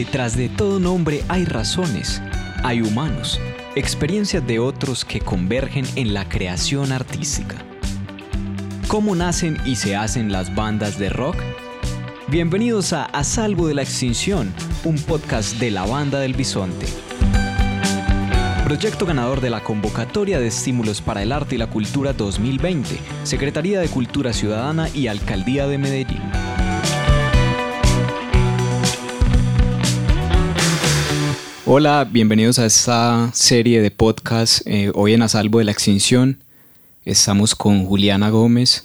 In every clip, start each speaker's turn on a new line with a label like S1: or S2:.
S1: Detrás de todo nombre hay razones, hay humanos, experiencias de otros que convergen en la creación artística. ¿Cómo nacen y se hacen las bandas de rock? Bienvenidos a A Salvo de la Extinción, un podcast de la Banda del Bisonte. Proyecto ganador de la Convocatoria de Estímulos para el Arte y la Cultura 2020, Secretaría de Cultura Ciudadana y Alcaldía de Medellín. Hola, bienvenidos a esta serie de podcast eh, hoy en A Salvo de la Extinción. Estamos con Juliana Gómez.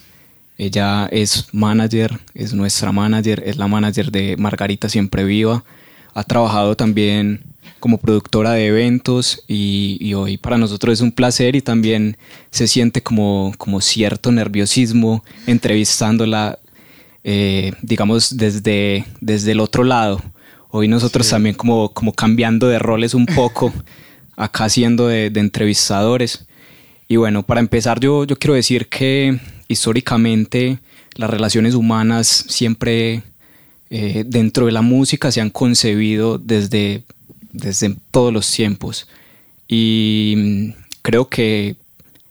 S1: Ella es manager, es nuestra manager, es la manager de Margarita Siempre Viva. Ha trabajado también como productora de eventos y, hoy para nosotros es un placer y también se siente como, como cierto nerviosismo entrevistándola, eh, digamos, desde, desde el otro lado Hoy nosotros también como, como cambiando de roles un poco, acá siendo de, entrevistadores. Y bueno, para empezar yo, yo quiero decir que históricamente las relaciones humanas siempre eh, dentro de la música se han concebido desde, desde todos los tiempos. Y mm, creo que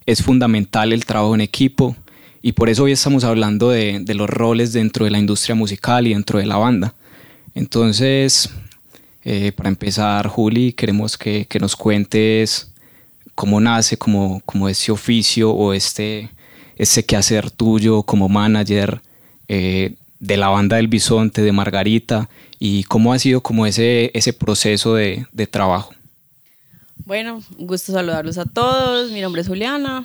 S1: es fundamental el trabajo en equipo y por eso hoy estamos hablando de, de los roles dentro de la industria musical y dentro de la banda. Entonces, eh, para empezar, Juli, queremos que, nos cuentes cómo nace como, como ese oficio o este, ese quehacer tuyo como manager eh, de la banda del Bisonte, de Margarita, y cómo ha sido como ese, ese proceso de, de trabajo.
S2: Bueno, un gusto saludarlos a todos. Mi nombre es Juliana.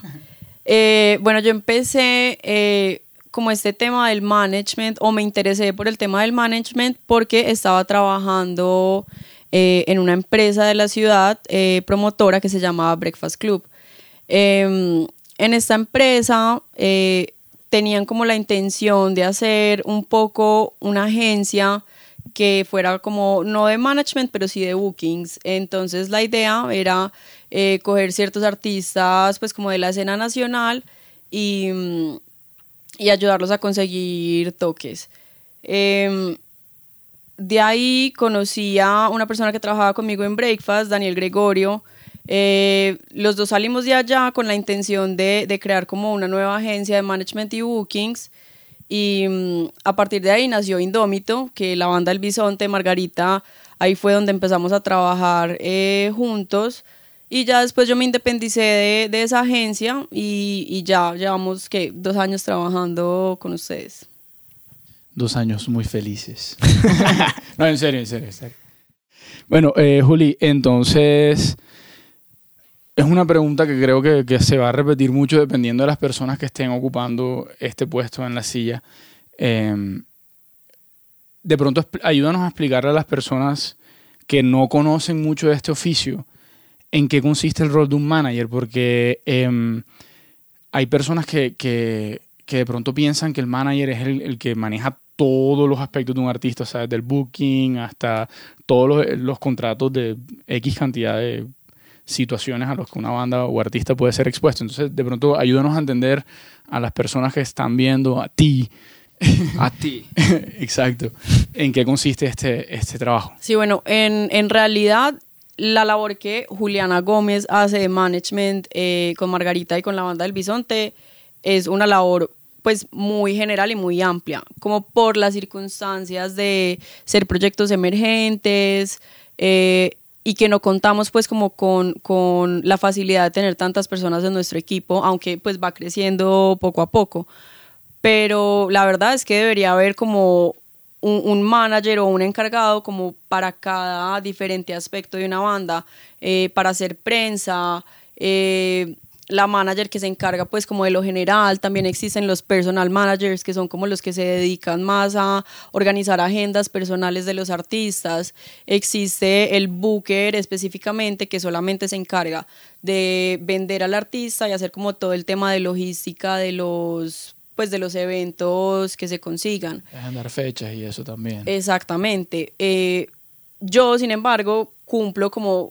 S2: Eh, bueno, yo empecé como este tema del management o me interesé por el tema del management porque estaba trabajando eh, en una empresa de la ciudad eh, promotora que se llamaba Breakfast Club. Em, en esta empresa eh, tenían como la intención de hacer un poco una agencia que fuera como no de management pero sí de bookings. Entonces la idea era coger ciertos artistas pues como de la escena nacional y mm, y ayudarlos a conseguir toques. Em, de ahí conocí a una persona que trabajaba conmigo en Breakfast, Daniel Gregorio. Eh, los dos salimos de allá con la intención de, de, crear como una nueva agencia de management y bookings. Y mm, a partir de ahí nació Indómito, que la banda El Bisonte, Margarita, ahí fue donde empezamos a trabajar eh, juntos. Y ya después yo me independicé de, de esa agencia y, y, ya llevamos que dos años trabajando con ustedes.
S3: Dos años muy felices. no, en serio, en serio, en serio. Bueno, eh, Juli, entonces es una pregunta que creo que, que, se va a repetir mucho dependiendo de las personas que estén ocupando este puesto en la silla. Em, de pronto, ayúdanos a explicarle a las personas que no conocen mucho de este oficio en qué consiste el rol de un manager, porque em, hay personas que, que, que, de pronto piensan que el manager es el, el, que maneja todos los aspectos de un artista, o sea, desde el booking hasta todos los, los contratos de X cantidad de situaciones a los que una banda o artista puede ser expuesto. Entonces, de pronto, ayúdanos a entender a las personas que están viendo, a ti,
S1: a ti.
S3: Exacto. ¿En qué consiste este, este trabajo?
S2: Sí, bueno, en, en realidad la labor que Juliana Gómez hace de management eh, con Margarita y con la banda del Bisonte es una labor pues muy general y muy amplia, como por las circunstancias de ser proyectos emergentes eh, y que no contamos pues como con, con, la facilidad de tener tantas personas en nuestro equipo, aunque pues va creciendo poco a poco. Pero la verdad es que debería haber como un, manager o un encargado como para cada diferente aspecto de una banda, eh, para hacer prensa, eh, la manager que se encarga pues como de lo general, también existen los personal managers que son como los que se dedican más a organizar agendas personales de los artistas, existe el booker específicamente que solamente se encarga de vender al artista y hacer como todo el tema de logística de los pues de los eventos que se consigan.
S3: Agendar fechas y eso también.
S2: Exactamente. Eh, yo, sin embargo, cumplo como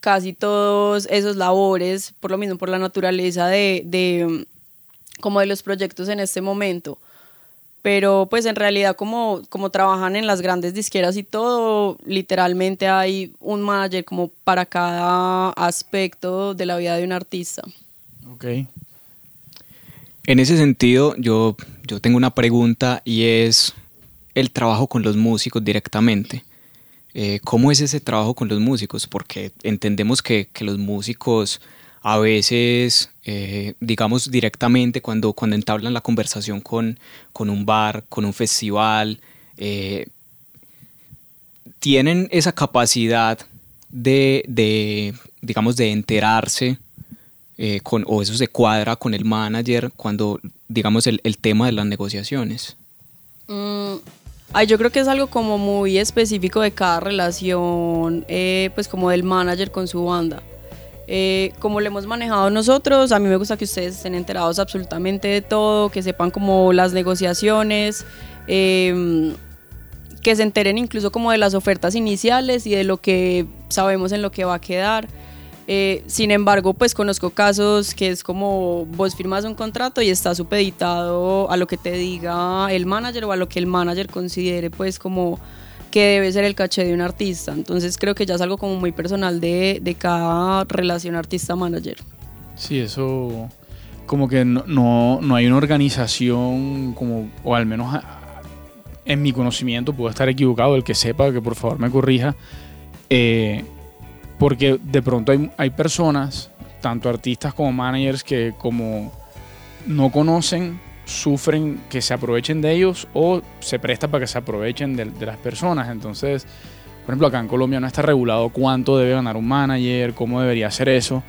S2: casi todos esos labores, por lo mismo, por la naturaleza de, de como de los proyectos en este momento. pero pues en realidad como, como trabajan en las grandes disqueras y todo, literalmente hay un manager como para cada aspecto de la vida de un artista.
S3: Ok.
S1: En ese sentido, yo, yo tengo una pregunta y es el trabajo con los músicos directamente. Eh, ¿Cómo es ese trabajo con los músicos? Porque entendemos que, que los músicos a veces, eh, digamos directamente, cuando, cuando entablan la conversación con, con un bar, con un festival, eh, tienen esa capacidad de, de, digamos, de enterarse eh, con, o eso se cuadra con el manager cuando, digamos, el, el tema de las negociaciones.
S2: Mm, yo creo que es algo como muy específico de cada relación, pues como del manager con su banda. Eh, como lo hemos manejado nosotros, a mí me gusta que ustedes estén enterados absolutamente de todo, que sepan como las negociaciones, em, que se enteren incluso como de las ofertas iniciales y de lo que sabemos en lo que va a quedar. Eh, sin embargo, pues conozco casos que es como vos firmas un contrato y está supeditado a lo que te diga el manager o a lo que el manager considere pues como que debe ser el caché de un artista. Entonces creo que ya es algo como muy personal de, de cada relación artista-manager.
S3: Sí, eso como que no, no, hay una organización como, o al menos en mi conocimiento, puedo estar equivocado, el que sepa que por favor me corrija, eh, porque de pronto hay, hay personas, tanto artistas como managers, que como no conocen sufren que se aprovechen de ellos o se presta para que se aprovechen de, las personas. Entonces, por ejemplo, acá en Colombia no está regulado cuánto debe ganar un manager, cómo debería hacer eso.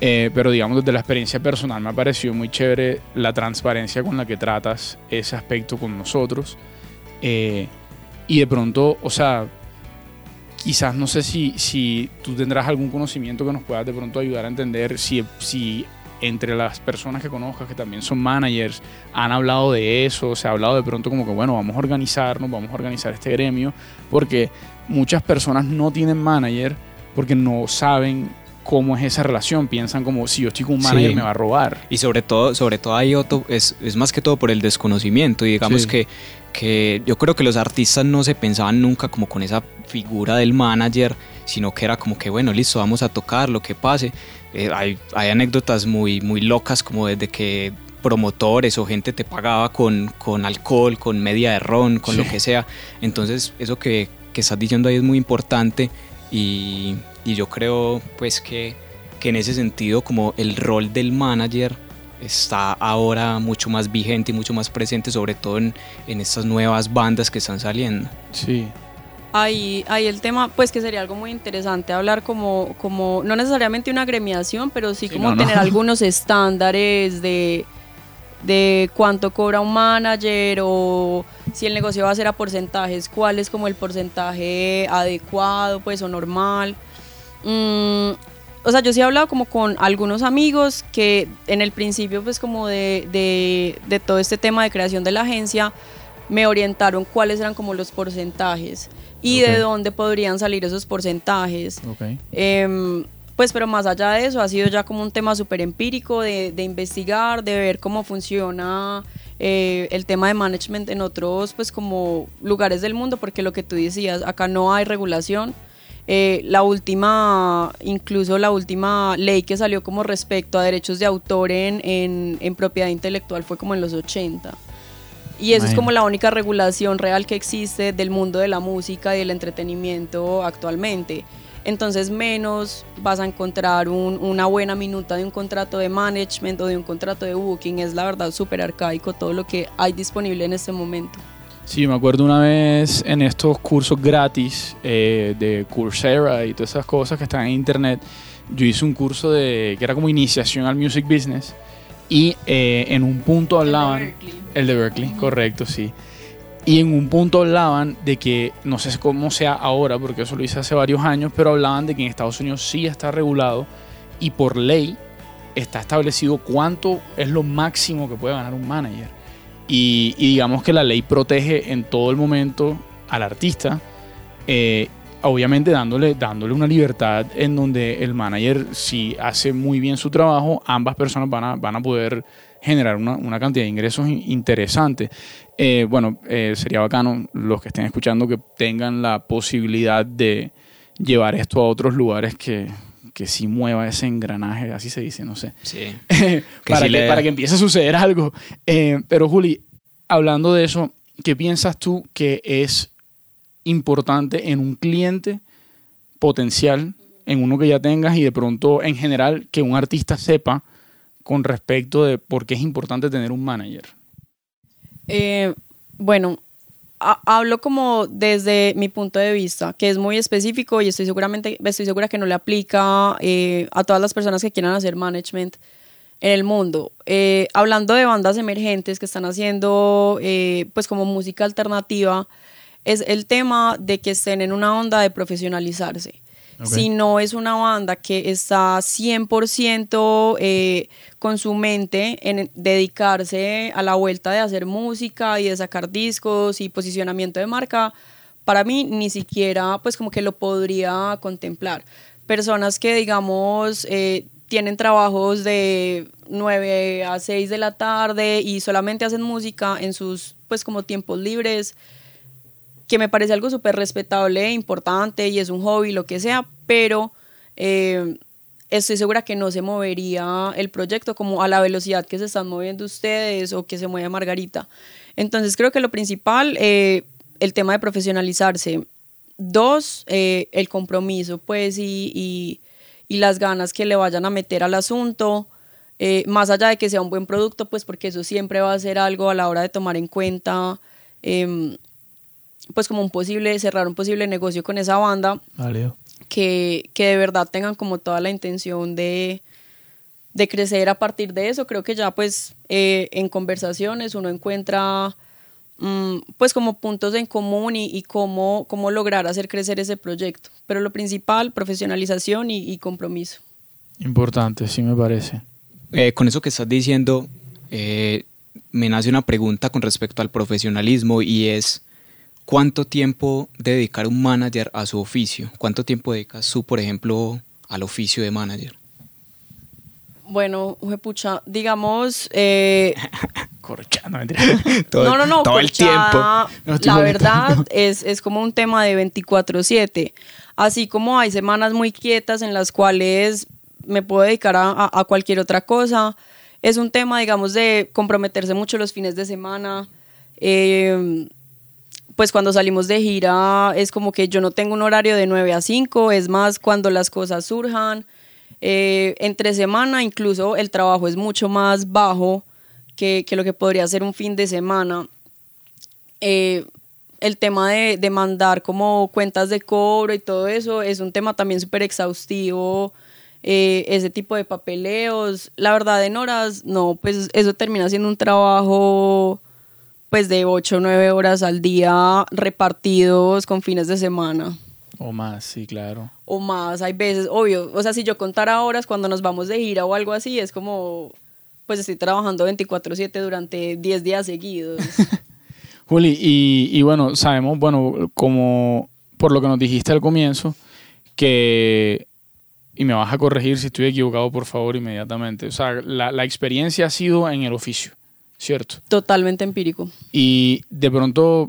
S3: Eh, pero digamos, desde la experiencia personal me ha parecido muy chévere la transparencia con la que tratas ese aspecto con nosotros. Eh, y de pronto, o sea, quizás no sé si, si tú tendrás algún conocimiento que nos pueda de pronto ayudar a entender si, si entre las personas que conozcas que también son managers han hablado de eso, se ha hablado de pronto como que bueno, vamos a organizarnos, vamos a organizar este gremio, porque muchas personas no tienen manager porque no saben cómo es esa relación, piensan como si yo estoy con un manager me va a robar.
S1: Y sobre todo, sobre todo ahí otro, es, es más que todo por el desconocimiento y digamos que, que yo creo que los artistas no se pensaban nunca como con esa figura del manager, sino que era como que bueno, listo, vamos a tocar lo que pase eh, hay, hay, anécdotas muy, muy locas como desde que promotores o gente te pagaba con, con alcohol, con media de ron, con lo que sea. Entonces eso que, que, estás diciendo ahí es muy importante y, y yo creo pues que, que en ese sentido como el rol del manager está ahora mucho más vigente y mucho más presente, sobre todo en, en estas nuevas bandas que están saliendo.
S3: Sí,
S2: Ahí, ahí el tema, pues que sería algo muy interesante hablar como, como no necesariamente una gremiación, pero sí, como tener algunos estándares de, de cuánto cobra un manager o si el negocio va a ser a porcentajes, cuál es como el porcentaje adecuado, pues o normal. Mm, o sea, yo sí he hablado como con algunos amigos que en el principio, pues como de, de, de todo este tema de creación de la agencia, me orientaron cuáles eran como los porcentajes y de dónde podrían salir esos porcentajes. Em, pues pero más allá de eso ha sido ya como un tema súper empírico de, investigar, de ver cómo funciona eh, el tema de management en otros pues como lugares del mundo, porque lo que tú decías, acá no hay regulación. Eh, la última, incluso la última ley que salió como respecto a derechos de autor en, en, en propiedad intelectual fue como en los 80. Y eso es como la única regulación real que existe del mundo de la música y del entretenimiento actualmente. Entonces menos vas a encontrar una buena minuta de un contrato de management o de un contrato de booking. Es la verdad súper arcaico todo lo que hay disponible en este momento.
S3: Sí, me acuerdo una vez en estos cursos gratis eh, de Coursera y todas esas cosas que están en internet, yo hice un curso de que era como iniciación al music business y eh, en un punto hablaban... El de Berkeley, correcto, sí. Y en un punto hablaban de que, no sé cómo sea ahora, porque eso lo hice hace varios años, pero hablaban de que en Estados Unidos sí está regulado y por ley está establecido cuánto es lo máximo que puede ganar un manager. Y, digamos que la ley protege en todo el momento al artista. Eh, obviamente dándole, dándole una libertad en donde el manager, si hace muy bien su trabajo, ambas personas van a, van a poder generar una, una cantidad de ingresos interesantes. Eh, bueno, eh, sería bacano los que estén escuchando que tengan la posibilidad de llevar esto a otros lugares que, que sí mueva ese engranaje, así se dice, no sé.
S1: Sí.
S3: para, que, para que empiece a suceder algo. Eh, pero Juli, hablando de eso, ¿qué piensas tú que es importante en un cliente potencial, en uno que ya tengas y de pronto en general que un artista sepa con respecto de por qué es importante tener un manager?
S2: Eh, bueno, hablo como desde mi punto de vista, que es muy específico y estoy seguramente, estoy segura que no le aplica eh, a todas las personas que quieran hacer management en el mundo. Eh, hablando de bandas emergentes que están haciendo pues como música alternativa, es el tema de que estén en una onda de profesionalizarse. Si no es una banda que está 100% eh, con su mente en dedicarse a la vuelta de hacer música y de sacar discos y posicionamiento de marca, para mí ni siquiera pues como que lo podría contemplar. Personas que digamos eh, tienen trabajos de 9 a 6 de la tarde y solamente hacen música en sus pues como tiempos libres, que me parece algo súper respetable e importante y es un hobby, lo que sea, pero eh, estoy segura que no se movería el proyecto como a la velocidad que se están moviendo ustedes o que se mueve Margarita. Entonces creo que lo principal, eh, el tema de profesionalizarse. Dos, eh, el compromiso, pues, y, y, las ganas que le vayan a meter al asunto. más allá de que sea un buen producto, pues porque eso siempre va a ser algo a la hora de tomar en cuenta em, pues como un posible, cerrar un posible negocio con esa banda. Que, que de verdad tengan como toda la intención de, de crecer a partir de eso. Creo que ya pues eh, en conversaciones uno encuentra mm, pues como puntos en común y, y, cómo, cómo lograr hacer crecer ese proyecto. Pero lo principal, profesionalización y, compromiso.
S3: Importante, sí me parece.
S1: Eh, con eso que estás diciendo, eh, me nace una pregunta con respecto al profesionalismo y es, ¿Cuánto tiempo dedicar un manager a su oficio? ¿Cuánto tiempo dedicas tú, por ejemplo, al oficio de manager?
S2: Bueno, pucha, digamos... Eh,
S1: todo, no, no, no. Todo el tiempo.
S2: la verdad es, es como un tema de 24/7. Así como hay semanas muy quietas en las cuales me puedo dedicar a, a, cualquier otra cosa. Es un tema, digamos, de comprometerse mucho los fines de semana. Eh, pues cuando salimos de gira es como que yo no tengo un horario de 9 a 5, es más cuando las cosas surjan. Eh, entre semana incluso el trabajo es mucho más bajo que, lo que podría ser un fin de semana. Eh, el tema de, mandar como cuentas de cobro y todo eso es un tema también súper exhaustivo. Eh, ese tipo de papeleos, la verdad en horas, no, pues eso termina siendo un trabajo pues de 8 o 9 horas al día repartidos con fines de semana.
S3: O más, sí, claro.
S2: O más, hay veces, obvio, o sea, si yo contara horas cuando nos vamos de gira o algo así, es como, pues estoy trabajando 24/7 durante 10 días seguidos.
S3: Juli, y, y bueno, sabemos, bueno, como por lo que nos dijiste al comienzo, que y me vas a corregir si estoy equivocado, por favor, inmediatamente. O sea, la, la, experiencia ha sido en el oficio. ¿Cierto?
S2: Totalmente empírico.
S3: Y de pronto,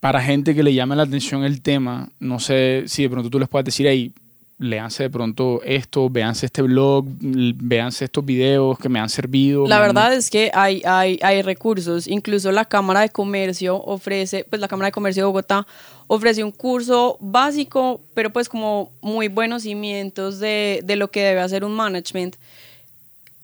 S3: para gente que le llame la atención el tema, no sé si de pronto tú les puedes decir, ahí, leanse de pronto esto, véanse este blog, véanse estos videos que me han servido.
S2: La verdad es que hay, hay, hay recursos, incluso la Cámara de Comercio ofrece, pues la Cámara de Comercio de Bogotá ofrece un curso básico, pero pues como muy buenos cimientos de, de lo que debe hacer un management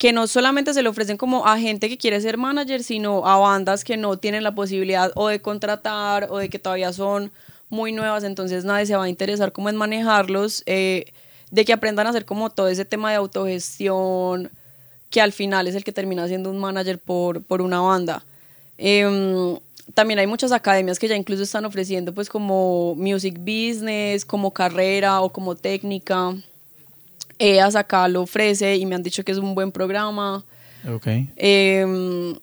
S2: que no solamente se le ofrecen como a gente que quiere ser manager, sino a bandas que no tienen la posibilidad o de contratar o de que todavía son muy nuevas, entonces nadie se va a interesar cómo en manejarlos, eh, de que aprendan a hacer como todo ese tema de autogestión, que al final es el que termina siendo un manager por, por una banda. Em, también hay muchas academias que ya incluso están ofreciendo pues como music business, como carrera o como técnica. EAS acá lo ofrece y me han dicho que es un buen programa.
S3: Ok.
S2: Em,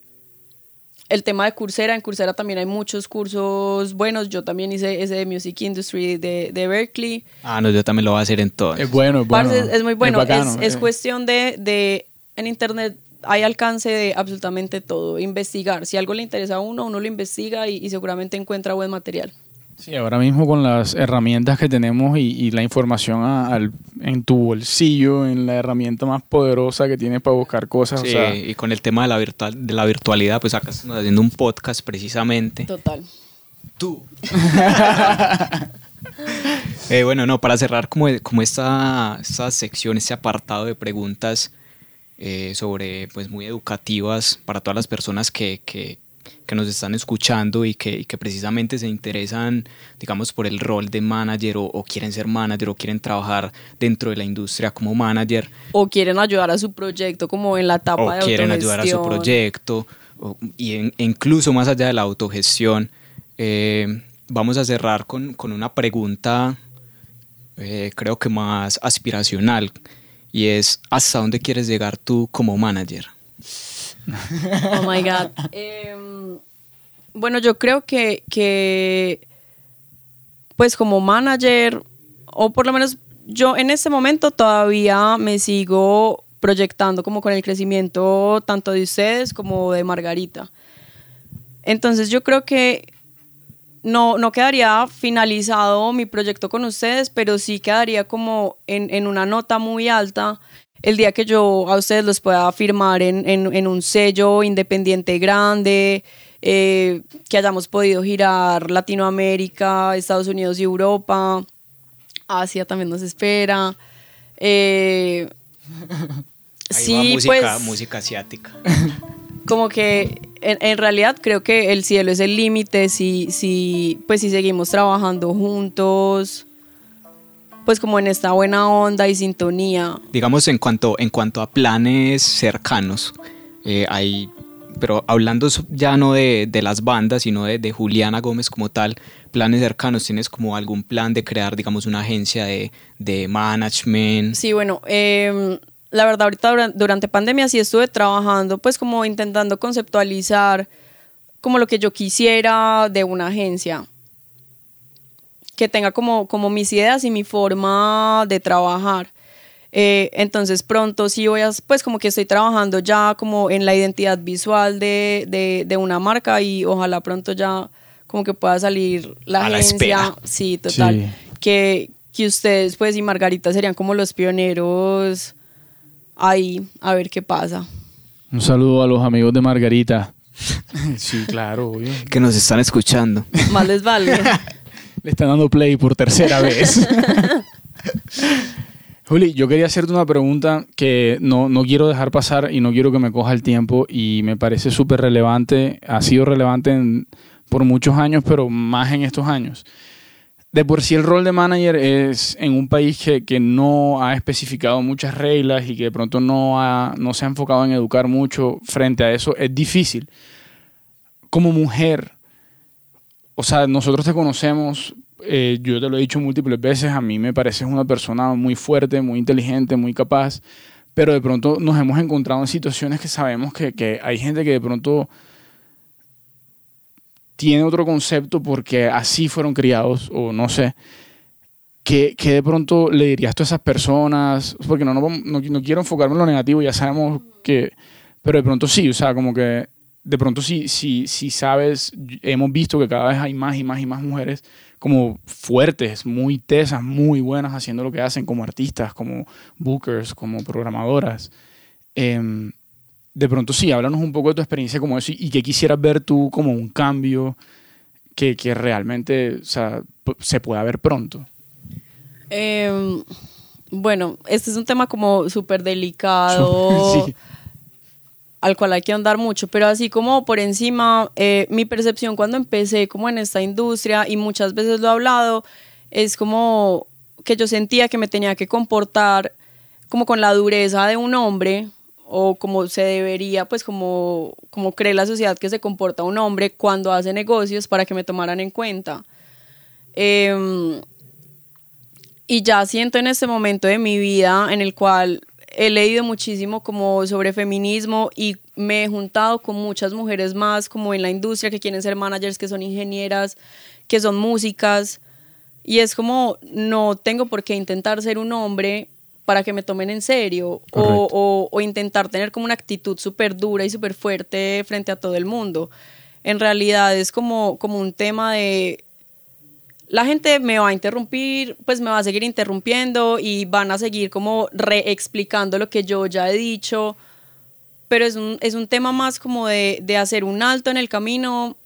S2: el tema de Coursera, en Coursera también hay muchos cursos buenos. Yo también hice ese de Music Industry de, de Berkeley.
S1: Ah, no, yo también lo voy a hacer en todo.
S3: Es bueno, es bueno.
S2: Parce, es, es muy bueno. Es,
S3: bacano,
S2: es
S3: eh.
S2: cuestión de, de, en internet hay alcance de absolutamente todo. Investigar. Si algo le interesa a uno, uno lo investiga y, y seguramente encuentra buen material.
S3: Sí, ahora mismo con las herramientas que tenemos y, y la información a- al- en tu bolsillo, en la herramienta más poderosa que tienes para buscar cosas.
S1: Sí,
S3: o sea,
S1: y con el tema de la, virtual, de la virtualidad, pues acá estamos haciendo un podcast precisamente.
S2: Total.
S1: Tú. Eh, bueno, no, para cerrar como, como esta, esta sección, este apartado de preguntas eh, sobre, pues muy educativas para todas las personas que, que- que nos están escuchando y que, y que precisamente se interesan, digamos, por el rol de manager o, o quieren ser manager o quieren trabajar dentro de la industria como manager
S2: O quieren ayudar a su proyecto como en la etapa
S1: o
S2: de
S1: quieren ayudar a su proyecto o- y en- incluso más allá de la autogestión. eh, vamos a cerrar con, con una pregunta eh, creo que más aspiracional y es ¿hasta dónde quieres llegar tú como manager?
S2: Oh my God. Em, bueno, yo creo que, que, pues como manager, o por lo menos yo en este momento todavía me sigo proyectando como con el crecimiento tanto de ustedes como de Margarita. Entonces yo creo que no, no quedaría finalizado mi proyecto con ustedes, pero sí quedaría como en, en una nota muy alta el día que yo a ustedes los pueda firmar en, en- en un sello independiente grande, eh, que hayamos podido girar Latinoamérica, Estados Unidos y Europa, Asia también nos espera. Eh,
S1: Ahí
S2: sí,
S1: va música,
S2: pues
S1: música asiática.
S2: como que en, en realidad creo que el cielo es el límite si, si, pues si seguimos trabajando juntos, pues como en esta buena onda y sintonía.
S1: Digamos en cuanto, en cuanto a planes cercanos, eh, hay, pero hablando ya no de, de las bandas, sino de, de Juliana Gómez como tal, planes cercanos, ¿tienes como algún plan de crear, digamos, una agencia de, de management?
S2: Sí, bueno, em, la verdad ahorita dura- durante pandemia sí estuve trabajando, pues como intentando conceptualizar como lo que yo quisiera de una agencia que tenga como, como mis ideas y mi forma de trabajar. Eh, entonces pronto sí voy a, pues como que estoy trabajando ya como en la identidad visual de, de, de una marca y ojalá pronto ya como que pueda salir la
S1: A la
S2: agencia.
S1: espera.
S2: Sí, total.
S3: Sí.
S2: Que, que ustedes pues y Margarita serían como los pioneros ahí, a ver qué pasa.
S3: un saludo a los amigos de Margarita. sí, claro, obvio.
S1: Que nos están escuchando.
S2: Más les vale.
S3: Le están dando play por tercera vez. Juli, yo quería hacerte una pregunta que no, no quiero dejar pasar y no quiero que me coja el tiempo y me parece súper relevante. Ha sido relevante en- por muchos años, pero más en estos años. De por sí el rol de manager es en un país que, que no ha especificado muchas reglas y que de pronto no, ha- no se ha enfocado en educar mucho frente a eso, es difícil. Como mujer, o sea, nosotros te conocemos, eh, yo te lo he dicho múltiples veces, a mí me pareces una persona muy fuerte, muy inteligente, muy capaz, pero de pronto nos hemos encontrado en situaciones que sabemos que, que hay gente que de pronto tiene otro concepto porque así fueron criados, o no sé. ¿Qué, qué de pronto le dirías tú a esas personas? Porque no, no, no, no quiero enfocarme en lo negativo, ya sabemos que... Pero de pronto sí, o sea, como que de pronto sí, sí, sí sabes, hemos visto que cada vez hay más y más y más mujeres como fuertes, muy tesas, muy buenas haciendo lo que hacen como artistas, como bookers, como programadoras. Em, de pronto sí, háblanos un poco de tu experiencia como eso y, y qué quisieras ver tú como un cambio que, que realmente o sea, p- se pueda ver pronto.
S2: Em, bueno, este es un tema como súper delicado.
S3: Sí.
S2: Al cual hay que andar mucho, pero así como por encima, eh, mi percepción cuando empecé como en esta industria, y muchas veces lo he hablado, es como que yo sentía que me tenía que comportar como con la dureza de un hombre, o como se debería, pues como, como cree la sociedad que se comporta un hombre cuando hace negocios para que me tomaran en cuenta. Em, y ya siento en este momento de mi vida en el cual he leído muchísimo como sobre feminismo y me he juntado con muchas mujeres más como en la industria que quieren ser managers, que son ingenieras, que son músicas. Y es como, no tengo por qué intentar ser un hombre para que me tomen en serio o, o, intentar tener como una actitud súper dura y súper fuerte frente a todo el mundo. En realidad es como, como un tema de la gente me va a interrumpir, pues me va a seguir interrumpiendo y van a seguir como reexplicando lo que yo ya he dicho, pero es un, es un tema más como de, de, hacer un alto en el camino,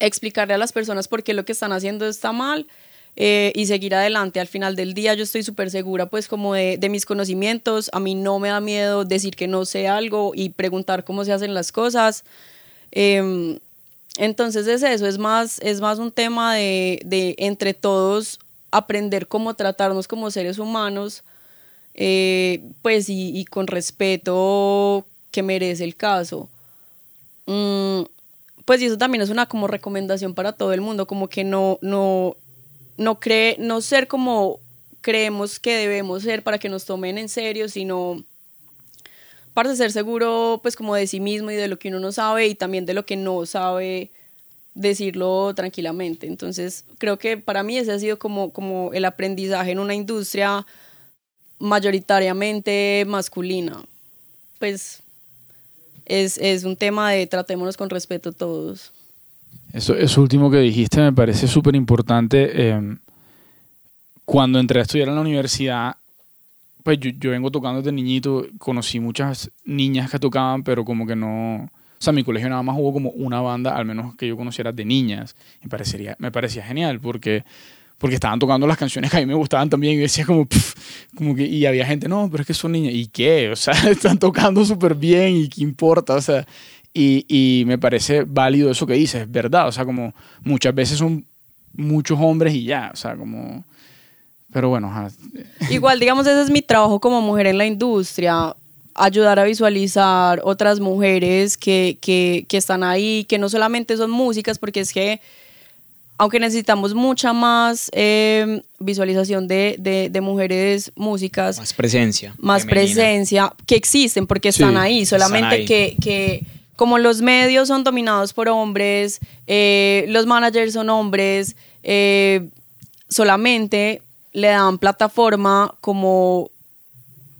S2: explicarle a las personas por qué lo que están haciendo está mal eh, y seguir adelante. Al final del día yo estoy súper segura pues como de, de, mis conocimientos, a mí no me da miedo decir que no sé algo y preguntar cómo se hacen las cosas. Eh, entonces es eso, es más, es más un tema de, de entre todos aprender cómo tratarnos como seres humanos, eh, pues y, con respeto que merece el caso. Mm, pues y eso también es una como recomendación para todo el mundo, como que no, no, no cree, no ser como creemos que debemos ser para que nos tomen en serio, sino para ser seguro pues como de sí mismo y de lo que uno no sabe y también de lo que no sabe decirlo tranquilamente. Entonces creo que para mí ese ha sido como, como el aprendizaje en una industria mayoritariamente masculina. Pues es, es un tema de tratémonos con respeto todos.
S3: Eso, eso último que dijiste me parece súper importante. Eh, cuando entré a estudiar en la universidad, pues yo, yo, vengo tocando desde niñito, conocí muchas niñas que tocaban, pero como que no... O sea, mi colegio nada más hubo como una banda, al menos que yo conociera, de niñas. Me, parecería, me parecía genial porque, porque estaban tocando las canciones que a mí me gustaban también y decía como, pff, como que, y había gente, no, pero es que son niñas. ¿Y qué? O sea, están tocando súper bien y qué importa. O sea, y, y me parece válido eso que dices, es verdad. O sea, como muchas veces son muchos hombres y ya. O sea, como pero bueno. Ajá.
S2: Igual, digamos, ese es mi trabajo como mujer en la industria, ayudar a visualizar otras mujeres que, que, que están ahí, que no solamente son músicas, porque es que, aunque necesitamos mucha más eh, visualización de, de, de, mujeres músicas.
S1: Más presencia.
S2: Más femenina. presencia, que existen, porque están sí, ahí, solamente están ahí. Que, que como los medios son dominados por hombres, eh, los managers son hombres, eh, solamente le dan plataforma como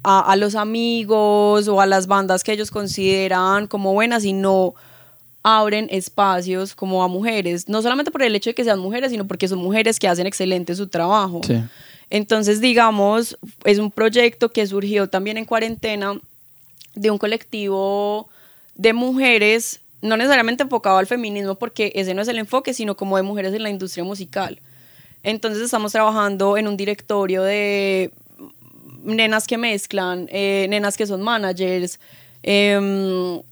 S2: a, a, los amigos o a las bandas que ellos consideran como buenas y no abren espacios como a mujeres, no solamente por el hecho de que sean mujeres, sino porque son mujeres que hacen excelente su trabajo.
S3: Sí.
S2: Entonces, digamos, es un proyecto que surgió también en cuarentena de un colectivo de mujeres, no necesariamente enfocado al feminismo, porque ese no es el enfoque, sino como de mujeres en la industria musical. Entonces estamos trabajando en un directorio de nenas que mezclan, eh, nenas que son managers, eh,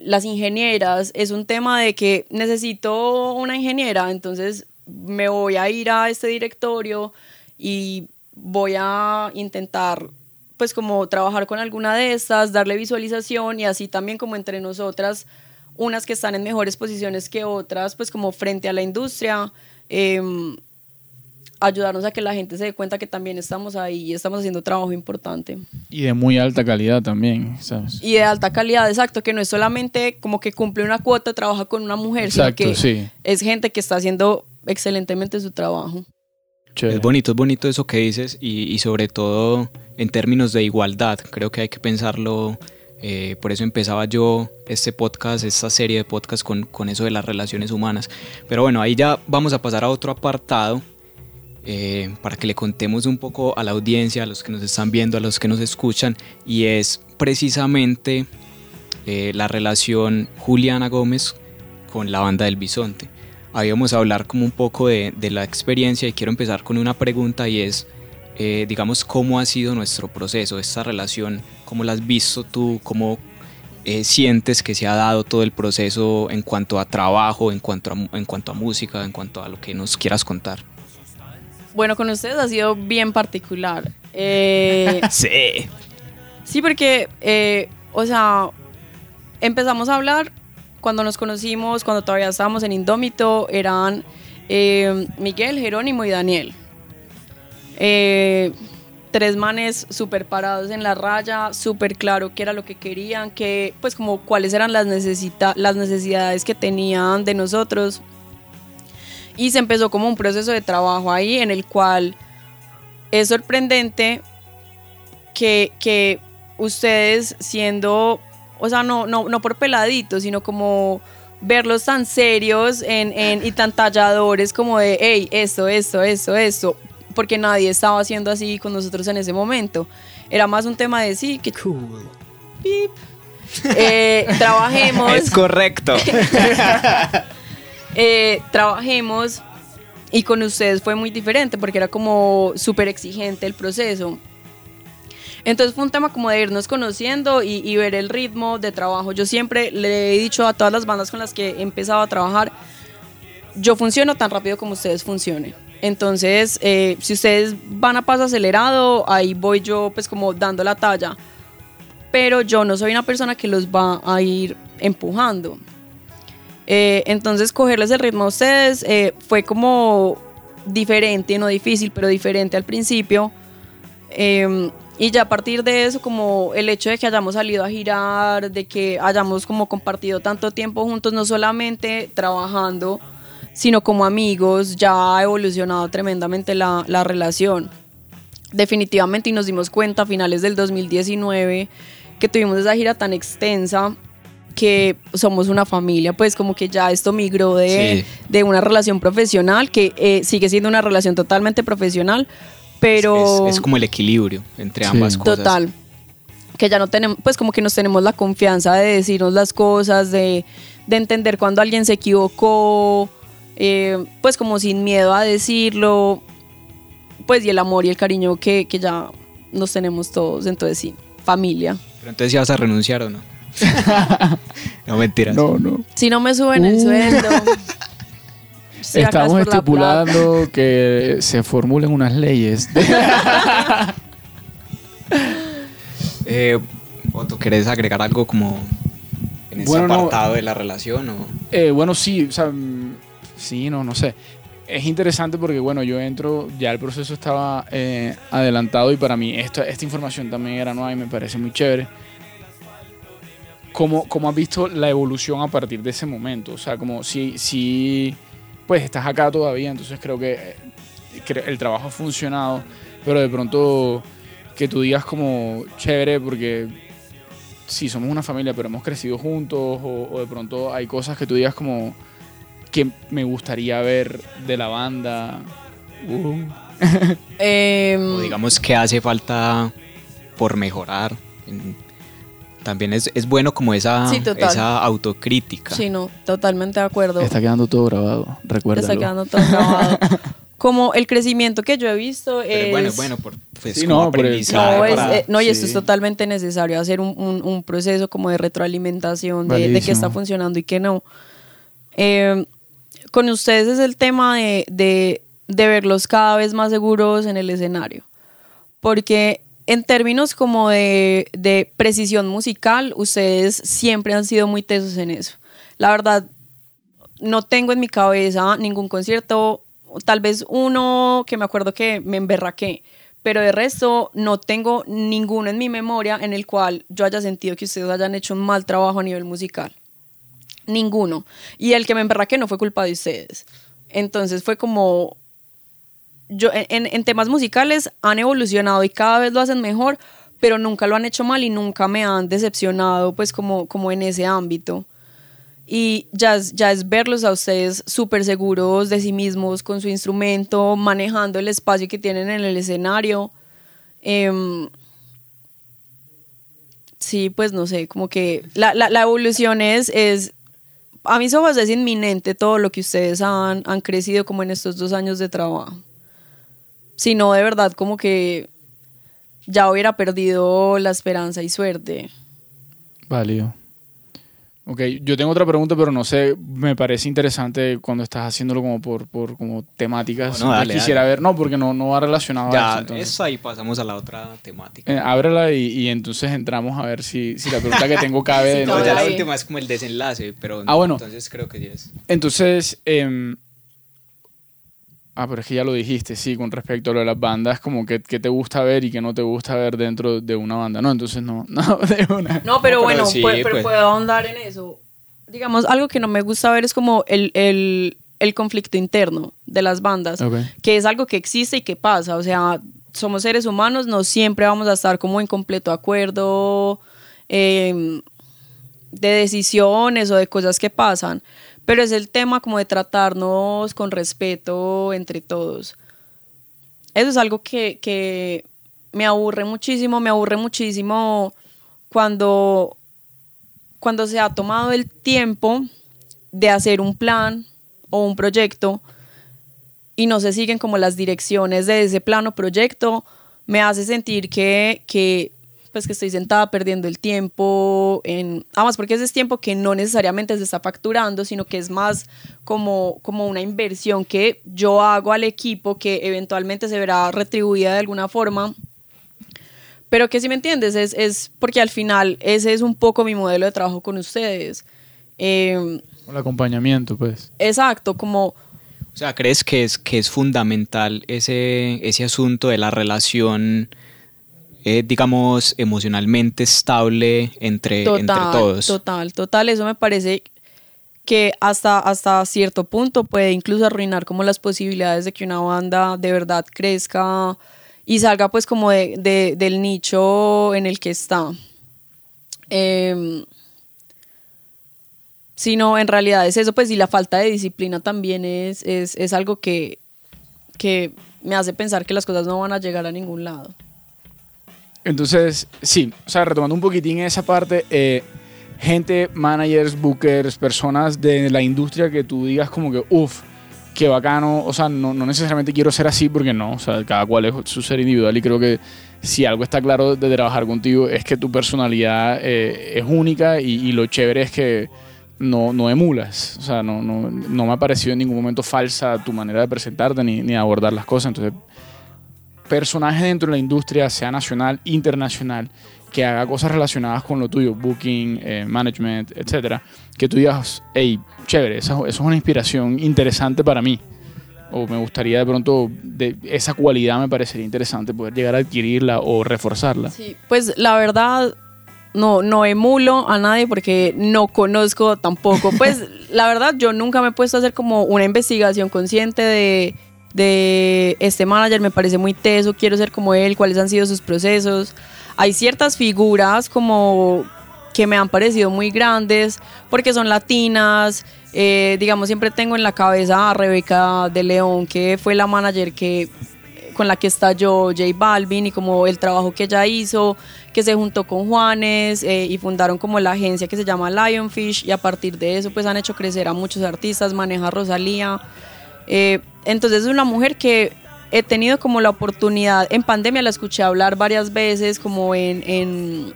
S2: las ingenieras. Es un tema de que necesito una ingeniera, entonces me voy a ir a este directorio y voy a intentar pues como trabajar con alguna de estas, darle visualización y así también como entre nosotras, unas que están en mejores posiciones que otras, pues como frente a la industria. Eh, ayudarnos a que la gente se dé cuenta que también estamos ahí y estamos haciendo trabajo importante.
S3: Y de muy alta calidad también, ¿sabes?
S2: Y de alta calidad, exacto, que no es solamente como que cumple una cuota, trabaja con una mujer,
S3: exacto,
S2: sino que
S3: sí.
S2: es gente que está haciendo excelentemente su trabajo.
S1: Chévere. Es bonito, es bonito eso que dices y, y, sobre todo en términos de igualdad, creo que hay que pensarlo. Eh, por eso empezaba yo este podcast, esta serie de podcast con, con eso de las relaciones humanas. Pero bueno, ahí ya vamos a pasar a otro apartado eh, para que le contemos un poco a la audiencia, a los que nos están viendo, a los que nos escuchan, y es precisamente eh, la relación Juliana Gómez con la banda del Bisonte. Ahí vamos a hablar como un poco de, la experiencia y quiero empezar con una pregunta y es, eh, digamos, cómo ha sido nuestro proceso, esta relación, cómo la has visto tú, cómo sientes que se ha dado todo el proceso en cuanto a trabajo, en cuanto a, en cuanto a música, en cuanto a lo que nos quieras contar.
S2: Bueno, con ustedes ha sido bien particular. Eh,
S1: sí.
S2: Sí, porque, eh, o sea, empezamos a hablar cuando nos conocimos, cuando todavía estábamos en Indómito, eran eh, Miguel, Jerónimo y Daniel. Eh, tres manes súper parados en la raya, súper claro qué era lo que querían, que, pues como cuáles eran las, necesita las necesidades que tenían de nosotros. Y se empezó como un proceso de trabajo ahí en el cual es sorprendente que, que ustedes siendo, o sea, no, no, no por peladitos, sino como verlos tan serios en, en, y tan talladores como de, hey, esto, esto, esto, esto, porque nadie estaba haciendo así con nosotros en ese momento. Era más un tema de sí, que
S1: Cool.
S2: pip, eh, trabajemos,
S1: Es correcto.
S2: eh, trabajemos y con ustedes fue muy diferente porque era como súper exigente el proceso. Entonces fue un tema como de irnos conociendo y, y ver el ritmo de trabajo. Yo siempre le he dicho a todas las bandas con las que he empezado a trabajar, yo funciono tan rápido como ustedes funcionen. Entonces, eh, si ustedes van a paso acelerado, ahí voy yo pues como dando la talla. Pero yo no soy una persona que los va a ir empujando. Eh, entonces, cogerles el ritmo a ustedes eh, fue como diferente, no difícil, pero diferente al principio. Eh, y ya a partir de eso, como el hecho de que hayamos salido a girar, de que hayamos como compartido tanto tiempo juntos, no solamente trabajando, sino como amigos, ya ha evolucionado tremendamente la, la relación. Definitivamente, y nos dimos cuenta a finales del 2019 que tuvimos esa gira tan extensa que somos una familia, pues como que ya esto migró de,
S1: Sí.
S2: de una relación profesional, que eh, sigue siendo una relación totalmente profesional, pero...
S1: Es, es como el equilibrio entre
S3: Sí.
S1: ambas cosas.
S2: Total. Que ya no tenemos, pues como que nos tenemos la confianza de decirnos las cosas, de, de entender cuando alguien se equivocó, eh, pues como sin miedo a decirlo, pues y el amor y el cariño que, que ya nos tenemos todos, entonces sí, familia.
S1: Pero entonces, ¿ya vas a renunciar o no? no, mentiras.
S3: No, no.
S2: Si no me suben el
S3: Uh.
S2: sueldo. es
S3: Estamos estipulando que se formulen unas leyes.
S1: Eh, Otto, ¿querés agregar algo como en ese
S3: Bueno, no.
S1: apartado de la relación? O...
S3: Eh, bueno, sí, o sea, mm, sí, no, no sé. Es interesante porque, bueno, yo entro, ya el proceso estaba eh, adelantado y para mí esto, esta información también era nueva y me parece muy chévere. ¿Cómo, cómo has visto la evolución a partir de ese momento? O sea, como si, si pues estás acá todavía, entonces creo que eh, el trabajo ha funcionado, pero de pronto que tú digas como chévere porque sí, somos una familia, pero hemos crecido juntos, o, o de pronto hay cosas que tú digas como que me gustaría ver de la banda. Uh.
S2: Em,
S1: o digamos que hace falta por mejorar. En- También es, es bueno como esa,
S2: Sí, total.
S1: esa autocrítica.
S2: sí, no, totalmente de acuerdo.
S3: Está quedando todo grabado, recuerda.
S2: Está quedando todo grabado. Como el crecimiento que yo he visto
S1: Pero
S2: es...
S1: bueno, bueno, por, pues,
S3: Sí,
S1: como
S3: no,
S1: aprendizaje
S2: No, es-
S1: para-
S2: eh, no, y esto
S3: sí.
S2: es totalmente necesario, hacer un, un- un proceso como de retroalimentación de, de qué está funcionando y qué no. Eh, con ustedes es el tema de, de, de verlos cada vez más seguros en el escenario. Porque en términos como de, precisión musical, ustedes siempre han sido muy tesos en eso. La verdad, no tengo en mi cabeza ningún concierto, tal vez uno que me acuerdo que me emberraqué, pero de resto no tengo ninguno en mi memoria en el cual yo haya sentido que ustedes hayan hecho un mal trabajo a nivel musical. Ninguno. Y el que me emberraqué no fue culpa de ustedes. Entonces fue como... Yo, en, en temas musicales han evolucionado y cada vez lo hacen mejor, pero nunca lo han hecho mal y nunca me han decepcionado pues como, como en ese ámbito. Y ya es, ya es verlos a ustedes súper seguros de sí mismos con su instrumento, manejando el espacio que tienen en el escenario. Em, sí, pues no sé, como que la, la- la evolución es, es, a mis ojos es inminente todo lo que ustedes han, han crecido como en estos dos años de trabajo. Si no, de verdad, como que ya hubiera perdido la esperanza y suerte.
S3: Válido. Ok, yo tengo otra pregunta, pero no sé, me parece interesante cuando estás haciéndolo como por, por como temáticas.
S1: No, no, dale,
S3: quisiera
S1: dale.
S3: ver, no, porque no, no va relacionado a
S1: Ya,
S3: eso. entonces.
S1: eso ahí pasamos a la otra temática.
S3: Eh, ábrela y, y entonces entramos a ver si, si la pregunta que tengo cabe.
S2: Sí,
S3: de
S1: no, ya la última es como el desenlace, pero
S3: Ah, bueno.
S1: entonces creo que sí es.
S3: Entonces, em, Ah, pero es que ya lo dijiste, sí, con respecto a lo de las bandas, como que, que te gusta ver y que no te gusta ver dentro de una banda. No, entonces no, no, de una.
S2: No, pero
S1: No, pero
S2: bueno,
S1: sí,
S2: pero
S1: pues.
S2: puedo ahondar en eso. Digamos, algo que no me gusta ver es como el, el- el conflicto interno de las bandas,
S3: Ok.
S2: que es algo que existe y que pasa. O sea, somos seres humanos, no siempre vamos a estar como en completo acuerdo eh, de decisiones o de cosas que pasan. Pero es el tema como de tratarnos con respeto entre todos. Eso es algo que, que me aburre muchísimo, me aburre muchísimo cuando, cuando se ha tomado el tiempo de hacer un plan o un proyecto y no se siguen como las direcciones de ese plan o proyecto, me hace sentir que, que, pues que estoy sentada perdiendo el tiempo, en, además porque ese es tiempo que no necesariamente se está facturando, sino que es más como, como una inversión que yo hago al equipo que eventualmente se verá retribuida de alguna forma. Pero que si me entiendes, es, es porque al final ese es un poco mi modelo de trabajo con ustedes. Eh,
S3: El acompañamiento, pues.
S1: Pues
S2: exacto, como
S1: O sea, ¿crees que es, que es fundamental ese, ese asunto de la relación, eh, digamos, emocionalmente estable entre, entre todos?
S2: Total, total. Eso me parece que hasta, hasta cierto punto puede incluso arruinar como las posibilidades de que una banda de verdad crezca y salga pues como de, de- del nicho en el que está. Em, sino en realidad es eso, pues y la falta de disciplina también es, es, es algo que, que me hace pensar que las cosas no van a llegar a ningún lado.
S3: Entonces, sí, o sea, retomando un poquitín esa parte, eh, gente, managers, bookers, personas de la industria que tú digas como que, uff, qué bacano, o sea, no, no necesariamente quiero ser así porque no, o sea, cada cual es su ser individual y creo que si algo está claro de trabajar contigo es que tu personalidad eh, es única y, y lo chévere es que no, no emulas, o sea, no, no, no me ha parecido en ningún momento falsa tu manera de presentarte ni, ni abordar las cosas, entonces personaje dentro de la industria, sea nacional, internacional, que haga cosas relacionadas con lo tuyo, booking, eh, management, etcétera, que tú digas, hey, chévere, esa, eso es una inspiración interesante para mí. O me gustaría de pronto, de esa cualidad me parecería interesante poder llegar a adquirirla o reforzarla.
S2: Sí, pues la verdad no, no emulo a nadie porque no conozco tampoco. Pues la verdad yo nunca me he puesto a hacer como una investigación consciente de, de este manager, me parece muy teso, quiero ser como él, cuáles han sido sus procesos. Hay ciertas figuras como que me han parecido muy grandes porque son latinas. eh, digamos, siempre tengo en la cabeza a Rebeca de León, que fue la manager que con la que estalló J Balvin y como el trabajo que ella hizo, que se juntó con Juanes eh, y fundaron como la agencia que se llama Lionfish y a partir de eso pues han hecho crecer a muchos artistas, maneja Rosalía. Eh, entonces es una mujer que he tenido como la oportunidad, en pandemia la escuché hablar varias veces como en, en,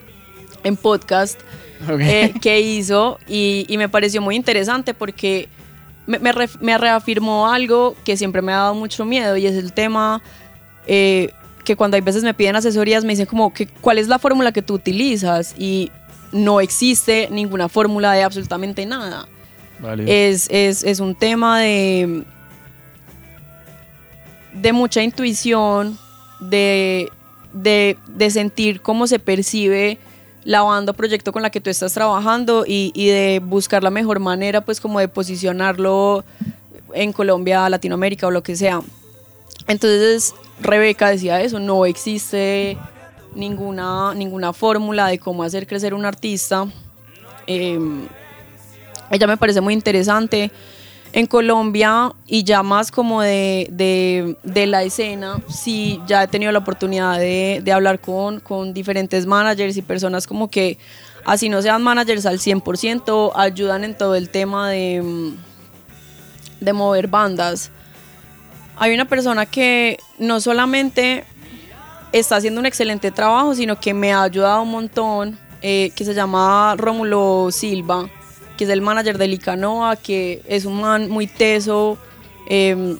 S2: en podcast
S3: Ok.
S2: eh, que hizo y, y me pareció muy interesante porque me, me ref- me reafirmó algo que siempre me ha dado mucho miedo y es el tema eh, que cuando hay veces me piden asesorías me dicen como que cuál es la fórmula que tú utilizas y no existe ninguna fórmula de absolutamente nada.
S3: Vale.
S2: Es, es, es un tema de, de mucha intuición, de, de, de sentir cómo se percibe la banda o proyecto con la que tú estás trabajando y, y de buscar la mejor manera, pues como de posicionarlo en Colombia, Latinoamérica o lo que sea. Entonces Rebeca decía eso, no existe ninguna, ninguna fórmula de cómo hacer crecer un artista. Em, ella me parece muy interesante. En Colombia y ya más como de, de- la escena, sí, ya he tenido la oportunidad de, de hablar con, con diferentes managers y personas como que, así no sean managers al 100%, ayudan en todo el tema de, mm, de mover bandas. Hay una persona que no solamente está haciendo un excelente trabajo, sino que me ha ayudado un montón, eh, que se llama Rómulo Silva, que es el manager de Licanoa, que es un man muy teso, eh,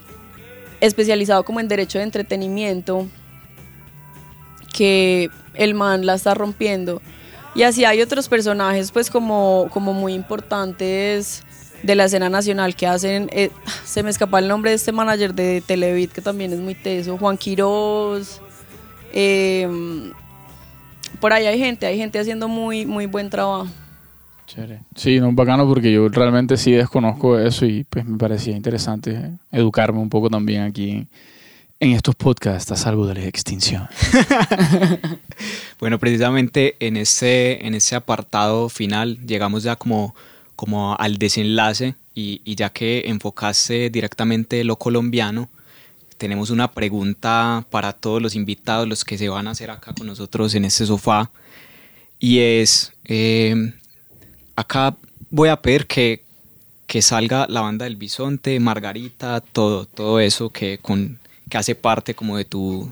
S2: especializado como en derecho de entretenimiento, que el man la está rompiendo. Y así hay otros personajes pues como, como muy importantes de la escena nacional que hacen, eh, se me escapa el nombre de este manager de Televid que también es muy teso, Juan Quiroz, eh, por ahí hay gente, hay gente haciendo muy, muy buen trabajo.
S3: Chévere. Sí, no, bacano porque yo realmente sí desconozco eso y pues me parecía interesante educarme un poco también aquí en, en estos podcasts a salvo de la extinción.
S1: bueno, precisamente en este, en este apartado final llegamos ya como, como al desenlace y, y ya que enfocaste directamente lo colombiano, tenemos una pregunta para todos los invitados, los que se van a hacer acá con nosotros en este sofá. Y es, eh, acá voy a pedir que, que salga la banda del Bisonte, Margarita, todo, todo eso que, con, que hace parte como de tu,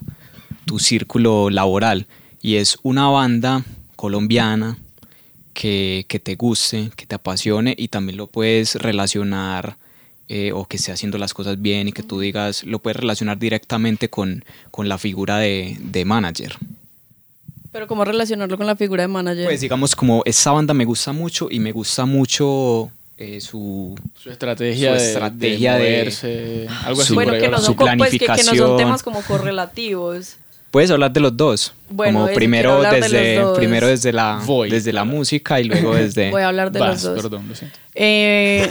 S1: tu círculo laboral. Y es una banda colombiana que, que te guste, que te apasione y también lo puedes relacionar eh, o que esté haciendo las cosas bien y que tú digas, lo puedes relacionar directamente con, con la figura de, de, manager.
S2: Pero ¿cómo relacionarlo con la figura de manager?
S1: Pues digamos como esa banda me gusta mucho y me gusta mucho eh, su,
S3: su estrategia,
S1: su estrategia de,
S3: de, moverse, algo así.
S2: Su, bueno, que no, son,
S1: su planificación.
S2: Pues, que, que no son temas como correlativos.
S1: Puedes hablar de los dos.
S2: Bueno,
S1: como primero desde, de dos. primero desde la, Voy. desde la música y luego desde...
S2: Voy a hablar de
S3: Vas,
S2: los dos.
S3: Perdón, lo siento.
S2: Eh,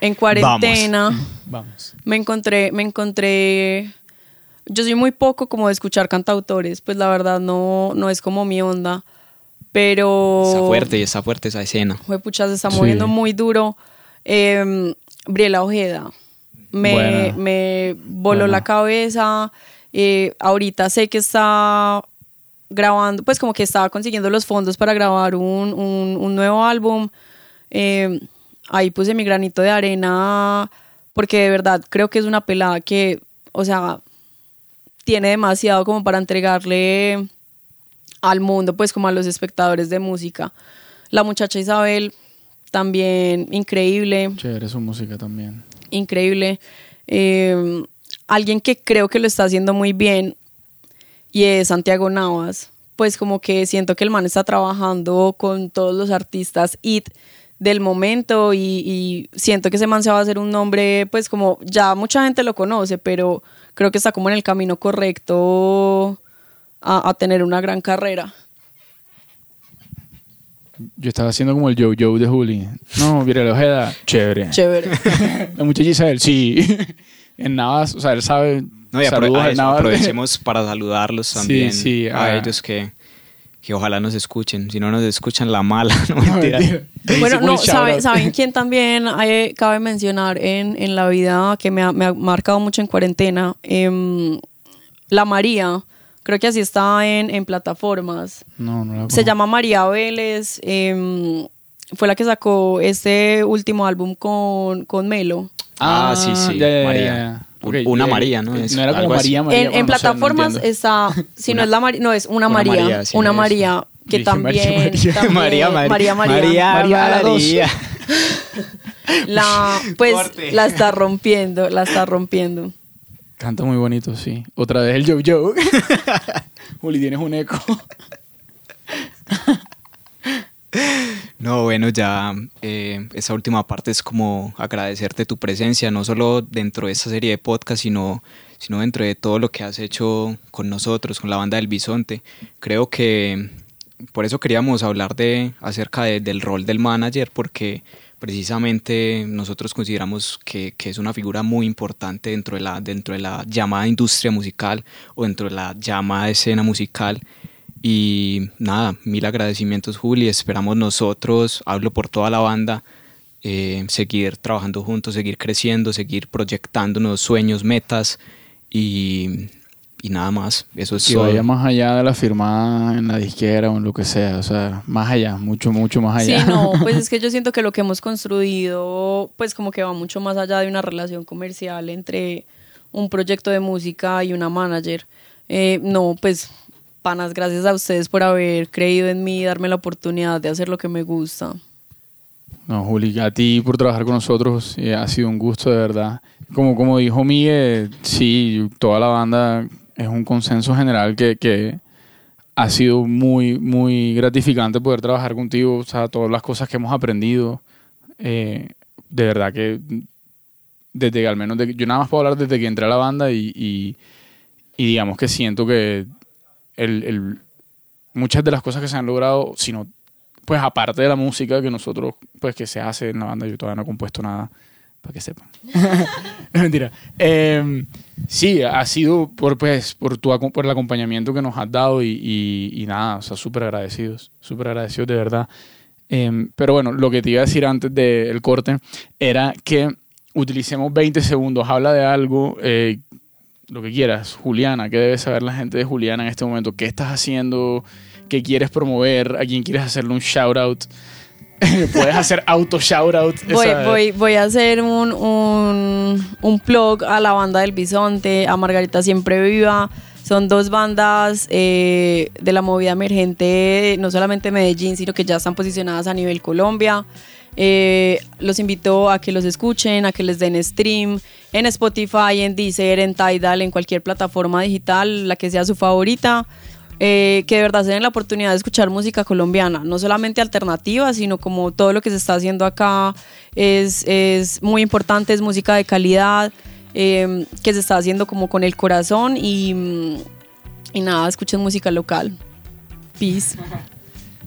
S2: en cuarentena
S1: Vamos.
S3: Vamos.
S2: me encontré, me encontré. Yo soy muy poco como de escuchar cantautores, pues la verdad no, no es como mi onda. Pero.
S1: Está fuerte, está fuerte esa escena.
S2: Fue pucha, se está moviendo
S3: Sí.
S2: muy duro. Eh, Briela Ojeda. Me, me voló la cabeza. Eh, ahorita sé que está grabando, pues como que estaba consiguiendo los fondos para grabar un, un- un nuevo álbum. Eh, ahí puse mi granito de arena porque de verdad creo que es una pelada que, o sea, tiene demasiado como para entregarle al mundo, pues como a los espectadores de música. La muchacha Isabel, también increíble
S3: Chévere su música también.
S2: increíble. Eh, alguien que creo que lo está haciendo muy bien y es Santiago Navas. Pues como que siento que el man está trabajando con todos los artistas IT del momento y, y siento que ese man se va a hacer un nombre, pues como ya mucha gente lo conoce, pero creo que está como en el camino correcto a, a tener una gran carrera.
S3: Yo estaba haciendo como el yo-yo de Juli. No, mira la ojeda. Chévere.
S2: Chévere.
S3: La muchacha Isabel, sí. en Navas, o sea, él sabe.
S1: No, y apro-
S3: saludos
S1: a
S3: a
S1: eso,
S3: Navas.
S1: aprovechemos para saludarlos también
S3: sí,
S1: a
S3: ah.
S1: ellos que, que ojalá nos escuchen. Si no nos escuchan, la mala. No,
S3: No,
S1: mentira.
S3: mentira.
S2: Bueno, no, ¿sabe-. ¿saben quién también eh, cabe mencionar en, en la vida que me ha, me ha marcado mucho en cuarentena? Em, la María, creo que así está en, en plataformas.
S3: No, no la
S2: Se llama María Vélez, em, fue la que sacó este último álbum con, con Melo.
S1: Ah, sí, sí,
S3: ya,
S1: María.
S3: ya.
S1: Un- Una
S3: eh,
S1: María, ¿no? Es
S3: no era como. María, María.
S2: en en
S3: bueno, no sé, no
S2: plataformas
S3: entiendo.
S2: está, si no
S1: Una-
S2: es la María, no, es una,
S1: una
S2: María,
S1: María, sí,
S2: una. María que también,
S3: María, María.
S2: también-
S1: María, María,
S2: María, María,
S1: María,
S3: María, la dos.
S1: María.
S2: la, pues
S1: Corte.
S2: la está rompiendo, la está rompiendo.
S3: Canta muy bonito, sí. Otra vez el yo-yo. Juli, tienes un eco.
S1: No, bueno, ya eh, esa última parte es como agradecerte tu presencia, no solo dentro de esta serie de podcast, sino, sino dentro de todo lo que has hecho con nosotros, con la banda del Bisonte. Creo que por eso queríamos hablar de, acerca de- del rol del manager, porque precisamente nosotros consideramos que, que es una figura muy importante dentro de, la, dentro de la llamada industria musical o dentro de la llamada escena musical. Y nada, mil agradecimientos Juli, esperamos nosotros, hablo por toda la banda, eh, seguir trabajando juntos, seguir creciendo, seguir proyectándonos sueños, metas y, y nada más. Eso es
S3: Que
S1: todo.
S3: vaya más allá de la firmada en la disquera o en lo que sea. O sea, más allá, mucho, mucho más allá.
S2: Sí, no, pues es que yo siento que lo que hemos construido, pues como que va mucho más allá de una relación comercial entre un proyecto de música y una manager. Eh, no, pues panas, gracias a ustedes por haber creído en mí y darme la oportunidad de hacer lo que me gusta.
S3: No, Juli, a ti por trabajar con nosotros eh, ha sido un gusto, de verdad. Como, como dijo Miguel, sí, toda la banda es un consenso general que, que ha sido muy, muy gratificante poder trabajar contigo. O sea, todas las cosas que hemos aprendido, eh, de verdad que desde que al menos, de, yo nada más puedo hablar desde que entré a la banda y, y, y digamos que siento que el, el, muchas de las cosas que se han logrado, sino pues aparte de la música que nosotros, pues que se hace en la banda, yo todavía no he compuesto nada, para que sepan. mentira. Eh, sí, ha sido por, pues, por, tu, por el acompañamiento que nos has dado y, y, y nada, o sea, súper agradecidos, súper agradecidos de verdad. Eh, pero bueno, lo que te iba a decir antes del corte era que utilicemos 20 segundos, habla de algo, eh, lo que quieras. Juliana, ¿qué debe saber la gente de Juliana en este momento? ¿Qué estás haciendo? ¿Qué quieres promover? ¿A quién quieres hacerle un shout out? Puedes hacer auto shout out.
S2: Voy, voy, voy a hacer un, un, un plug a la banda del Bisonte, a Margarita Siempre Viva. Son dos bandas eh, de la movida emergente, no solamente Medellín, sino que ya están posicionadas a nivel Colombia. Eh, los invito a que los escuchen, a que les den stream en Spotify, en Deezer, en Tidal, en cualquier plataforma digital, la que sea su favorita. Eh, que de verdad se den la oportunidad de escuchar música colombiana, no solamente alternativa, sino como todo lo que se está haciendo acá es, es muy importante, es música de calidad, eh, que se está haciendo como con el corazón y, y nada, escuchen música local. Peace.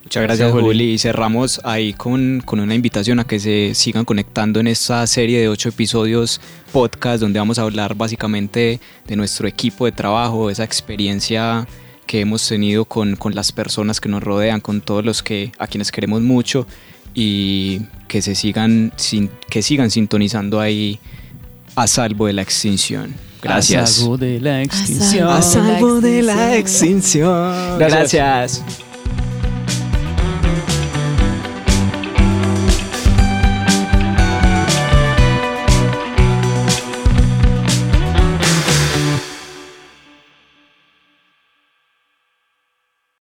S1: Muchas gracias, Juli. Y cerramos ahí con, con, una invitación a que se sigan conectando en esta serie de ocho episodios podcast, donde vamos a hablar básicamente de nuestro equipo de trabajo, esa experiencia que hemos tenido con, con, las personas que nos rodean, con todos los que a quienes queremos mucho y que se sigan sin, que sigan sintonizando ahí a salvo de la extinción. Gracias.
S3: A salvo de la extinción.
S1: A salvo de la extinción.
S3: Gracias. Gracias.